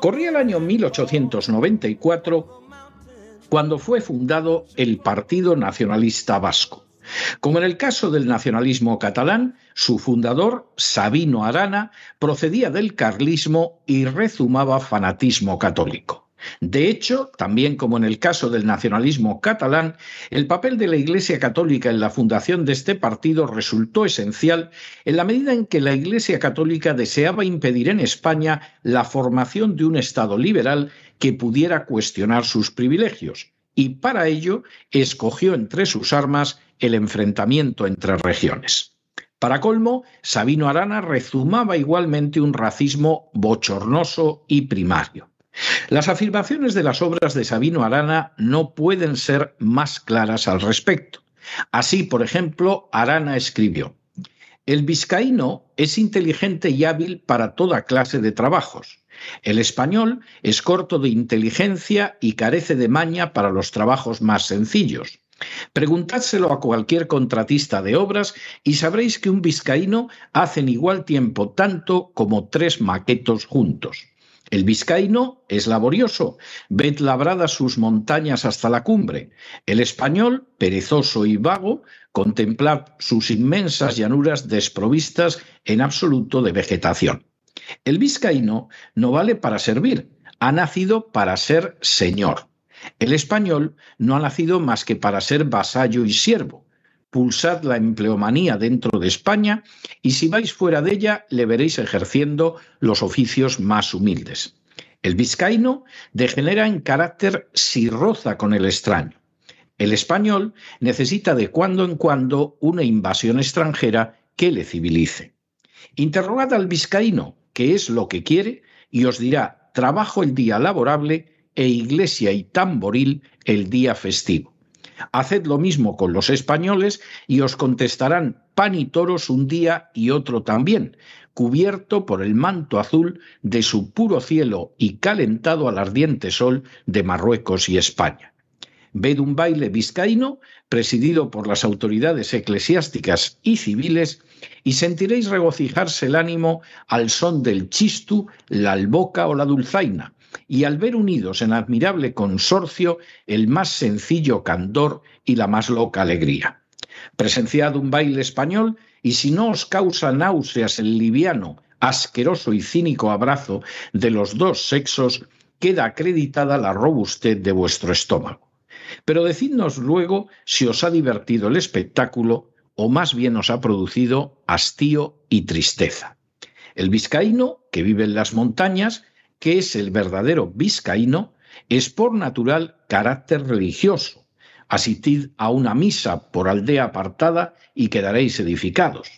Corría el año 1894 cuando fue fundado el Partido Nacionalista Vasco. Como en el caso del nacionalismo catalán, su fundador, Sabino Arana, procedía del carlismo y rezumaba fanatismo católico. De hecho, también como en el caso del nacionalismo catalán, el papel de la Iglesia Católica en la fundación de este partido resultó esencial en la medida en que la Iglesia Católica deseaba impedir en España la formación de un Estado liberal que pudiera cuestionar sus privilegios, y para ello escogió entre sus armas el enfrentamiento entre regiones. Para colmo, Sabino Arana rezumaba igualmente un racismo bochornoso y primario. Las afirmaciones de las obras de Sabino Arana no pueden ser más claras al respecto. Así, por ejemplo, Arana escribió, El vizcaíno es inteligente y hábil para toda clase de trabajos. El español es corto de inteligencia y carece de maña para los trabajos más sencillos. Preguntádselo a cualquier contratista de obras y sabréis que un vizcaíno hace en igual tiempo tanto como tres maquetos juntos. El vizcaíno es laborioso, ved labradas sus montañas hasta la cumbre. El español, perezoso y vago, contemplad sus inmensas llanuras desprovistas en absoluto de vegetación. El vizcaíno no vale para servir, ha nacido para ser señor. El español no ha nacido más que para ser vasallo y siervo. Pulsad la empleomanía dentro de España y si vais fuera de ella le veréis ejerciendo los oficios más humildes. El vizcaíno degenera en carácter si roza con el extraño. El español necesita de cuando en cuando una invasión extranjera que le civilice. Interrogad al vizcaíno qué es lo que quiere y os dirá trabajo el día laborable e iglesia y tamboril el día festivo. Haced lo mismo con los españoles y os contestarán pan y toros un día y otro también, cubierto por el manto azul de su puro cielo y calentado al ardiente sol de Marruecos y España. Ved un baile vizcaíno presidido por las autoridades eclesiásticas y civiles y sentiréis regocijarse el ánimo al son del chistu, la alboca o la dulzaina, y al ver unidos en admirable consorcio el más sencillo candor y la más loca alegría. Presenciad un baile español y si no os causa náuseas el liviano, asqueroso y cínico abrazo de los dos sexos, queda acreditada la robustez de vuestro estómago. Pero decidnos luego si os ha divertido el espectáculo o más bien os ha producido hastío y tristeza. El vizcaíno, que vive en las montañas, que es el verdadero vizcaíno, es por natural carácter religioso. Asistid a una misa por aldea apartada y quedaréis edificados.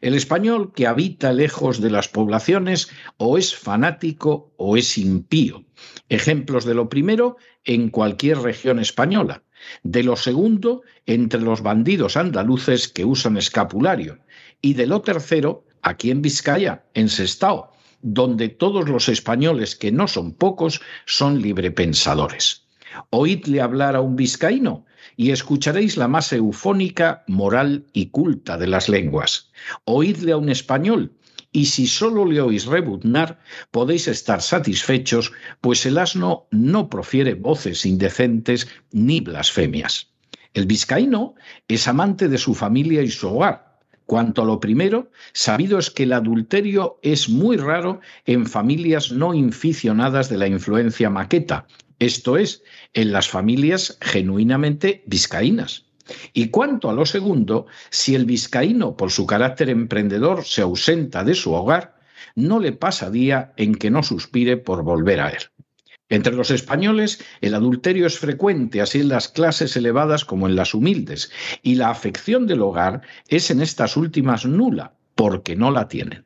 El español que habita lejos de las poblaciones o es fanático o es impío. Ejemplos de lo primero en cualquier región española, de lo segundo entre los bandidos andaluces que usan escapulario y de lo tercero aquí en Vizcaya, en Sestao, donde todos los españoles, que no son pocos, son librepensadores. Oídle hablar a un vizcaíno y escucharéis la más eufónica, moral y culta de las lenguas. Oídle a un español y si solo le oís rebuznar, podéis estar satisfechos, pues el asno no profiere voces indecentes ni blasfemias. El vizcaíno es amante de su familia y su hogar. Cuanto a lo primero, sabido es que el adulterio es muy raro en familias no inficionadas de la influencia maqueta, esto es, en las familias genuinamente vizcaínas. Y cuanto a lo segundo, si el vizcaíno, por su carácter emprendedor, se ausenta de su hogar, no le pasa día en que no suspire por volver a él. Entre los españoles, el adulterio es frecuente, así en las clases elevadas como en las humildes, y la afección del hogar es en estas últimas nula, porque no la tienen.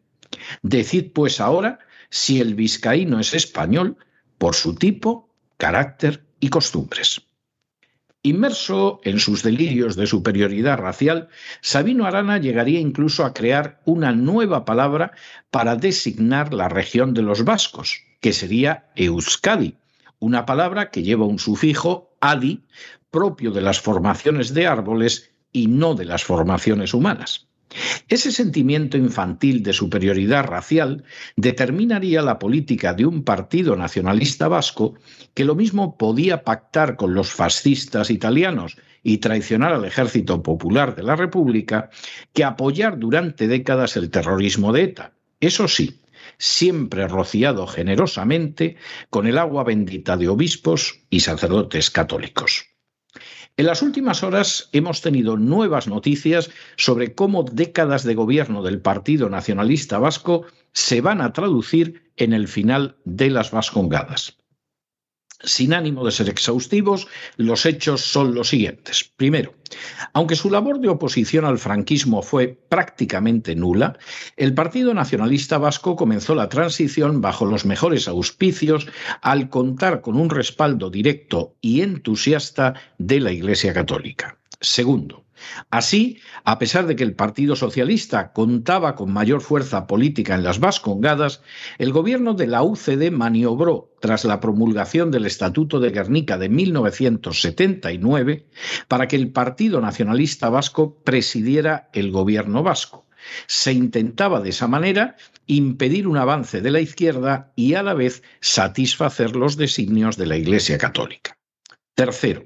Decid pues ahora si el vizcaíno es español por su tipo, carácter y costumbres. Inmerso en sus delirios de superioridad racial, Sabino Arana llegaría incluso a crear una nueva palabra para designar la región de los vascos, que sería Euskadi, una palabra que lleva un sufijo adi propio de las formaciones de árboles y no de las formaciones humanas. Ese sentimiento infantil de superioridad racial determinaría la política de un partido nacionalista vasco que lo mismo podía pactar con los fascistas italianos y traicionar al ejército popular de la República que apoyar durante décadas el terrorismo de ETA. Eso sí, siempre rociado generosamente con el agua bendita de obispos y sacerdotes católicos. En las últimas horas hemos tenido nuevas noticias sobre cómo décadas de gobierno del Partido Nacionalista Vasco se van a traducir en el final de las Vascongadas. Sin ánimo de ser exhaustivos, los hechos son los siguientes. Primero, aunque su labor de oposición al franquismo fue prácticamente nula, el Partido Nacionalista Vasco comenzó la transición bajo los mejores auspicios al contar con un respaldo directo y entusiasta de la Iglesia Católica. Segundo, Así, a pesar de que el Partido Socialista contaba con mayor fuerza política en las Vascongadas, el gobierno de la UCD maniobró, tras la promulgación del Estatuto de Guernica de 1979, para que el Partido Nacionalista Vasco presidiera el gobierno vasco. Se intentaba de esa manera impedir un avance de la izquierda y a la vez satisfacer los designios de la Iglesia Católica. Tercero,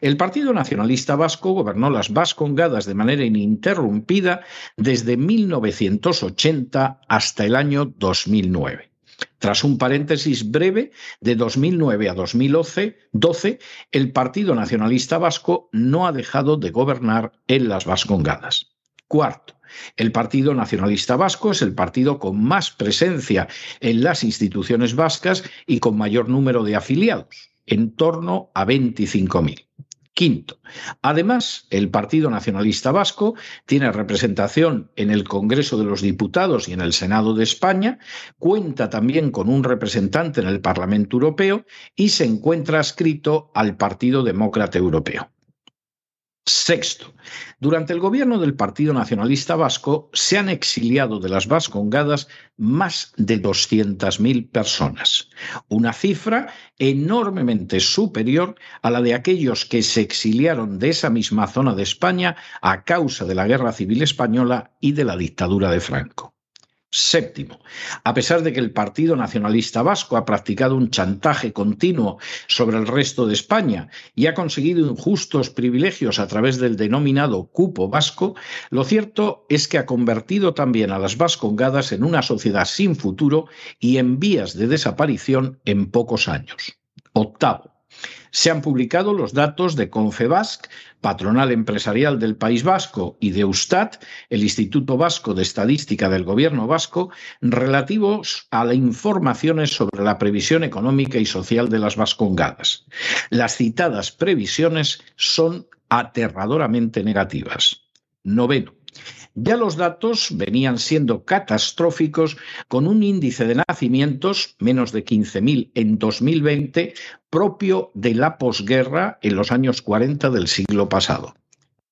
el Partido Nacionalista Vasco gobernó las Vascongadas de manera ininterrumpida desde 1980 hasta el año 2009. Tras un paréntesis breve de 2009 a 2012, el Partido Nacionalista Vasco no ha dejado de gobernar en las Vascongadas. Cuarto, el Partido Nacionalista Vasco es el partido con más presencia en las instituciones vascas y con mayor número de afiliados en torno a 25.000. Quinto, además, el Partido Nacionalista Vasco tiene representación en el Congreso de los Diputados y en el Senado de España, cuenta también con un representante en el Parlamento Europeo y se encuentra adscrito al Partido Demócrata Europeo. Sexto, durante el gobierno del Partido Nacionalista Vasco se han exiliado de las Vascongadas más de 200.000 personas, una cifra enormemente superior a la de aquellos que se exiliaron de esa misma zona de España a causa de la Guerra Civil Española y de la dictadura de Franco. Séptimo, a pesar de que el Partido Nacionalista Vasco ha practicado un chantaje continuo sobre el resto de España y ha conseguido injustos privilegios a través del denominado cupo vasco, lo cierto es que ha convertido también a las vascongadas en una sociedad sin futuro y en vías de desaparición en pocos años. Octavo, se han publicado los datos de Confebasc, patronal empresarial del País Vasco, y de Eustat, el Instituto Vasco de Estadística del Gobierno Vasco, relativos a las informaciones sobre la previsión económica y social de las vascongadas. Las citadas previsiones son aterradoramente negativas. Noveno. Ya los datos venían siendo catastróficos con un índice de nacimientos, menos de 15.000 en 2020, propio de la posguerra en los años 40 del siglo pasado.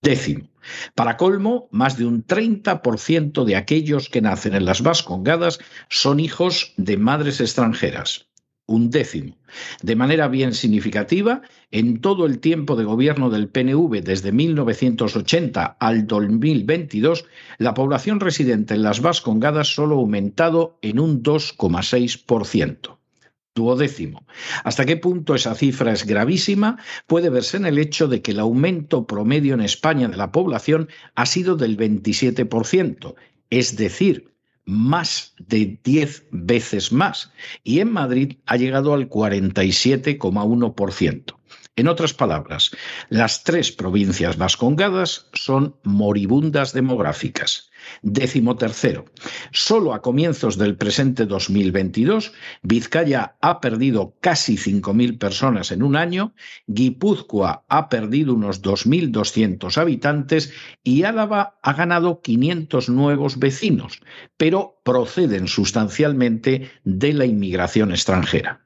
Décimo. Para colmo, más de un 30% de aquellos que nacen en las Vascongadas son hijos de madres extranjeras un décimo. De manera bien significativa, en todo el tiempo de gobierno del PNV desde 1980 al 2022, la población residente en las Vascongadas solo ha aumentado en un 2,6%. Duodécimo. ¿Hasta qué punto esa cifra es gravísima? Puede verse en el hecho de que el aumento promedio en España de la población ha sido del 27%, es decir, más de 10 veces más y en Madrid ha llegado al 47,1%. En otras palabras, las tres provincias vascongadas son moribundas demográficas. Décimo tercero. Solo a comienzos del presente 2022, Vizcaya ha perdido casi 5.000 personas en un año, Guipúzcoa ha perdido unos 2.200 habitantes y Álava ha ganado 500 nuevos vecinos, pero proceden sustancialmente de la inmigración extranjera.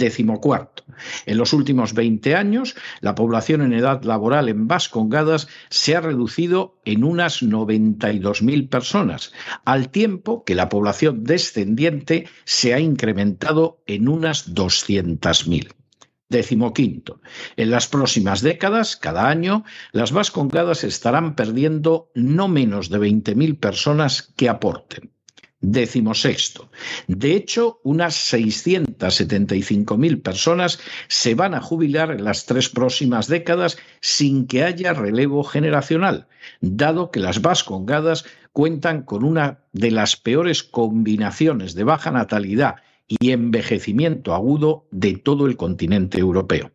Décimo cuarto. En los últimos 20 años, la población en edad laboral en Vascongadas se ha reducido en unas 92.000 personas, al tiempo que la población descendiente se ha incrementado en unas 200.000. Décimo quinto. En las próximas décadas, cada año, las Vascongadas estarán perdiendo no menos de 20.000 personas que aporten. Décimo sexto. De hecho, unas 675.000 personas se van a jubilar en las tres próximas décadas sin que haya relevo generacional, dado que las vascongadas cuentan con una de las peores combinaciones de baja natalidad y envejecimiento agudo de todo el continente europeo.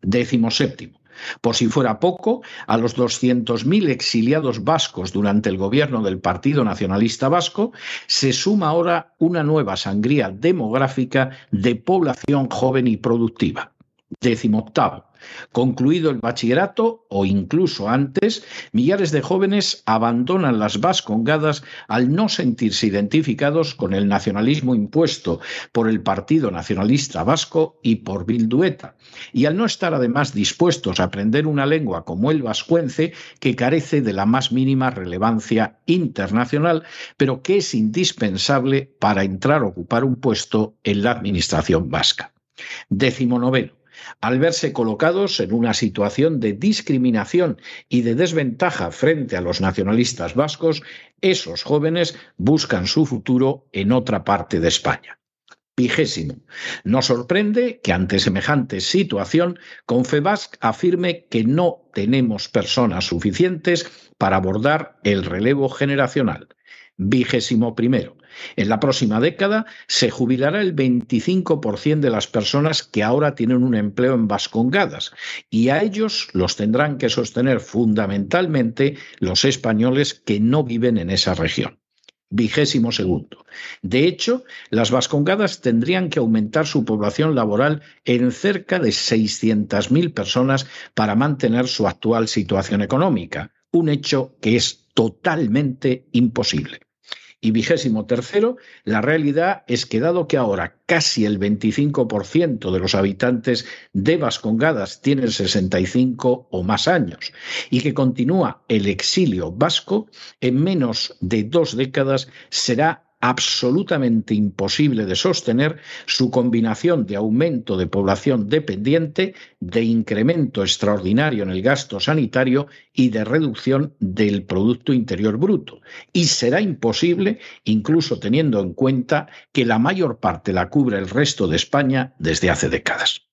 Décimo séptimo. Por si fuera poco, a los 200.000 exiliados vascos durante el gobierno del Partido Nacionalista Vasco se suma ahora una nueva sangría demográfica de población joven y productiva. Décimo octavo. Concluido el bachillerato o incluso antes, millares de jóvenes abandonan las vascongadas al no sentirse identificados con el nacionalismo impuesto por el Partido Nacionalista Vasco y por Bildueta, y al no estar además dispuestos a aprender una lengua como el vascuence que carece de la más mínima relevancia internacional, pero que es indispensable para entrar a ocupar un puesto en la administración vasca. Décimo noveno al verse colocados en una situación de discriminación y de desventaja frente a los nacionalistas vascos, esos jóvenes buscan su futuro en otra parte de España. Vigésimo. Nos sorprende que ante semejante situación, Confebasc afirme que no tenemos personas suficientes para abordar el relevo generacional. Vigésimo primero. En la próxima década se jubilará el 25% de las personas que ahora tienen un empleo en Vascongadas y a ellos los tendrán que sostener fundamentalmente los españoles que no viven en esa región. Vigésimo segundo. De hecho, las Vascongadas tendrían que aumentar su población laboral en cerca de 600.000 personas para mantener su actual situación económica, un hecho que es totalmente imposible. Y vigésimo tercero, la realidad es que dado que ahora casi el 25% de los habitantes de Vascongadas tienen 65 o más años y que continúa el exilio vasco, en menos de dos décadas será absolutamente imposible de sostener su combinación de aumento de población dependiente, de incremento extraordinario en el gasto sanitario y de reducción del Producto Interior Bruto. Y será imposible, incluso teniendo en cuenta que la mayor parte la cubre el resto de España desde hace décadas.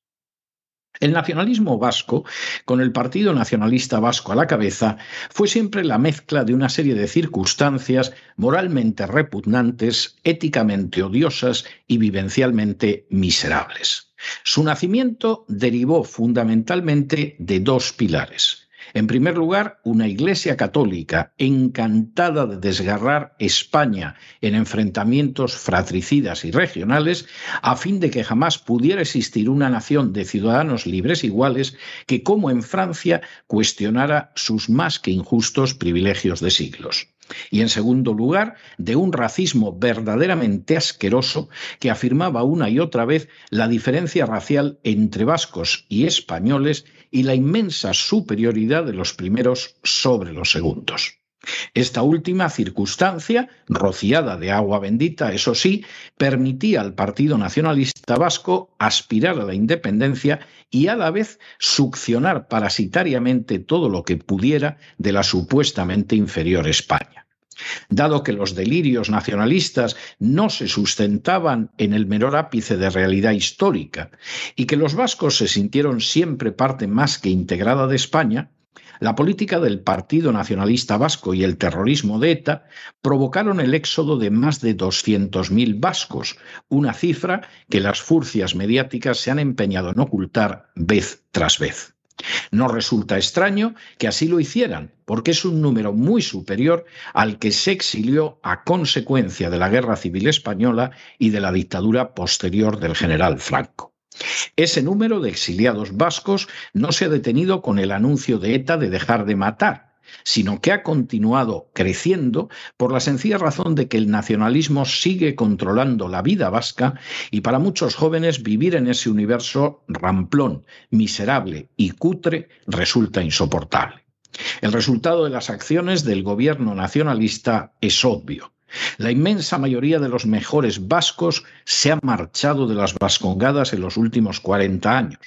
El nacionalismo vasco, con el Partido Nacionalista Vasco a la cabeza, fue siempre la mezcla de una serie de circunstancias moralmente repugnantes, éticamente odiosas y vivencialmente miserables. Su nacimiento derivó fundamentalmente de dos pilares en primer lugar, una Iglesia católica encantada de desgarrar España en enfrentamientos fratricidas y regionales, a fin de que jamás pudiera existir una nación de ciudadanos libres iguales que, como en Francia, cuestionara sus más que injustos privilegios de siglos. Y en segundo lugar de un racismo verdaderamente asqueroso que afirmaba una y otra vez la diferencia racial entre vascos y españoles y la inmensa superioridad de los primeros sobre los segundos. Esta última circunstancia, rociada de agua bendita, eso sí, permitía al Partido Nacionalista Vasco aspirar a la independencia y a la vez succionar parasitariamente todo lo que pudiera de la supuestamente inferior España. Dado que los delirios nacionalistas no se sustentaban en el menor ápice de realidad histórica y que los vascos se sintieron siempre parte más que integrada de España, la política del Partido Nacionalista Vasco y el terrorismo de ETA provocaron el éxodo de más de 200.000 vascos, una cifra que las furcias mediáticas se han empeñado en ocultar vez tras vez. No resulta extraño que así lo hicieran, porque es un número muy superior al que se exilió a consecuencia de la Guerra Civil Española y de la dictadura posterior del general Franco. Ese número de exiliados vascos no se ha detenido con el anuncio de ETA de dejar de matar, sino que ha continuado creciendo por la sencilla razón de que el nacionalismo sigue controlando la vida vasca y para muchos jóvenes vivir en ese universo ramplón, miserable y cutre resulta insoportable. El resultado de las acciones del gobierno nacionalista es obvio. La inmensa mayoría de los mejores vascos se ha marchado de las vascongadas en los últimos 40 años.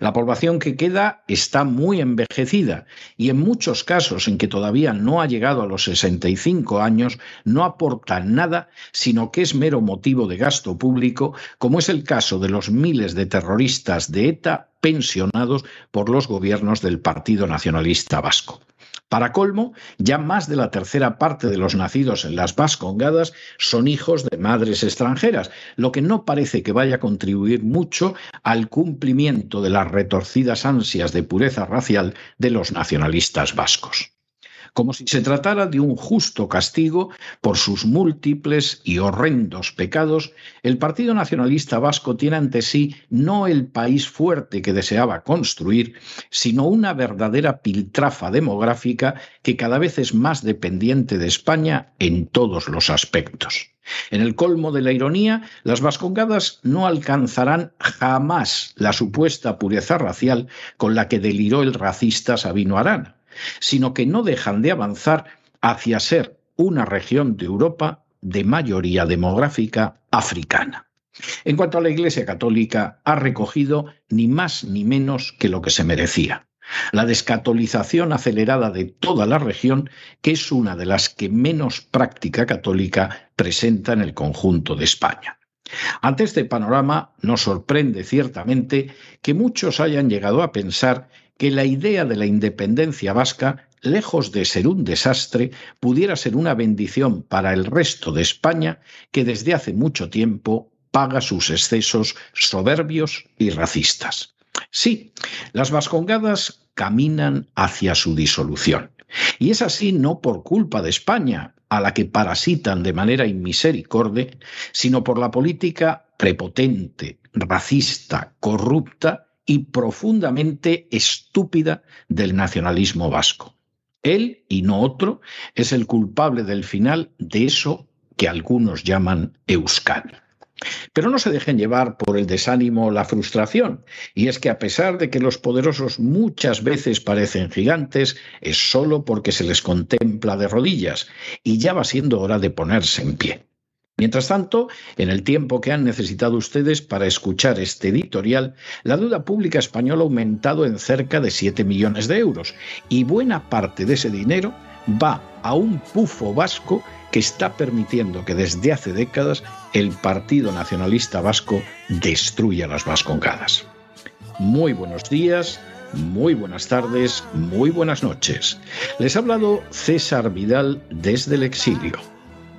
La población que queda está muy envejecida y en muchos casos en que todavía no ha llegado a los 65 años no aporta nada, sino que es mero motivo de gasto público, como es el caso de los miles de terroristas de ETA pensionados por los gobiernos del Partido Nacionalista Vasco. Para colmo, ya más de la tercera parte de los nacidos en las Vascongadas son hijos de madres extranjeras, lo que no parece que vaya a contribuir mucho al cumplimiento de las retorcidas ansias de pureza racial de los nacionalistas vascos como si se tratara de un justo castigo por sus múltiples y horrendos pecados, el Partido Nacionalista Vasco tiene ante sí no el país fuerte que deseaba construir, sino una verdadera piltrafa demográfica que cada vez es más dependiente de España en todos los aspectos. En el colmo de la ironía, las vascongadas no alcanzarán jamás la supuesta pureza racial con la que deliró el racista Sabino Arana sino que no dejan de avanzar hacia ser una región de Europa de mayoría demográfica africana. En cuanto a la Iglesia Católica, ha recogido ni más ni menos que lo que se merecía. La descatolización acelerada de toda la región, que es una de las que menos práctica católica presenta en el conjunto de España. Ante este panorama, nos sorprende ciertamente que muchos hayan llegado a pensar que la idea de la independencia vasca, lejos de ser un desastre, pudiera ser una bendición para el resto de España que desde hace mucho tiempo paga sus excesos soberbios y racistas. Sí, las vascongadas caminan hacia su disolución. Y es así no por culpa de España, a la que parasitan de manera inmisericorde, sino por la política prepotente, racista, corrupta y profundamente estúpida del nacionalismo vasco. Él, y no otro, es el culpable del final de eso que algunos llaman Euskadi. Pero no se dejen llevar por el desánimo o la frustración, y es que a pesar de que los poderosos muchas veces parecen gigantes, es solo porque se les contempla de rodillas, y ya va siendo hora de ponerse en pie. Mientras tanto, en el tiempo que han necesitado ustedes para escuchar este editorial, la deuda pública española ha aumentado en cerca de 7 millones de euros y buena parte de ese dinero va a un pufo vasco que está permitiendo que desde hace décadas el Partido Nacionalista Vasco destruya las vascongadas. Muy buenos días, muy buenas tardes, muy buenas noches. Les ha hablado César Vidal desde el exilio.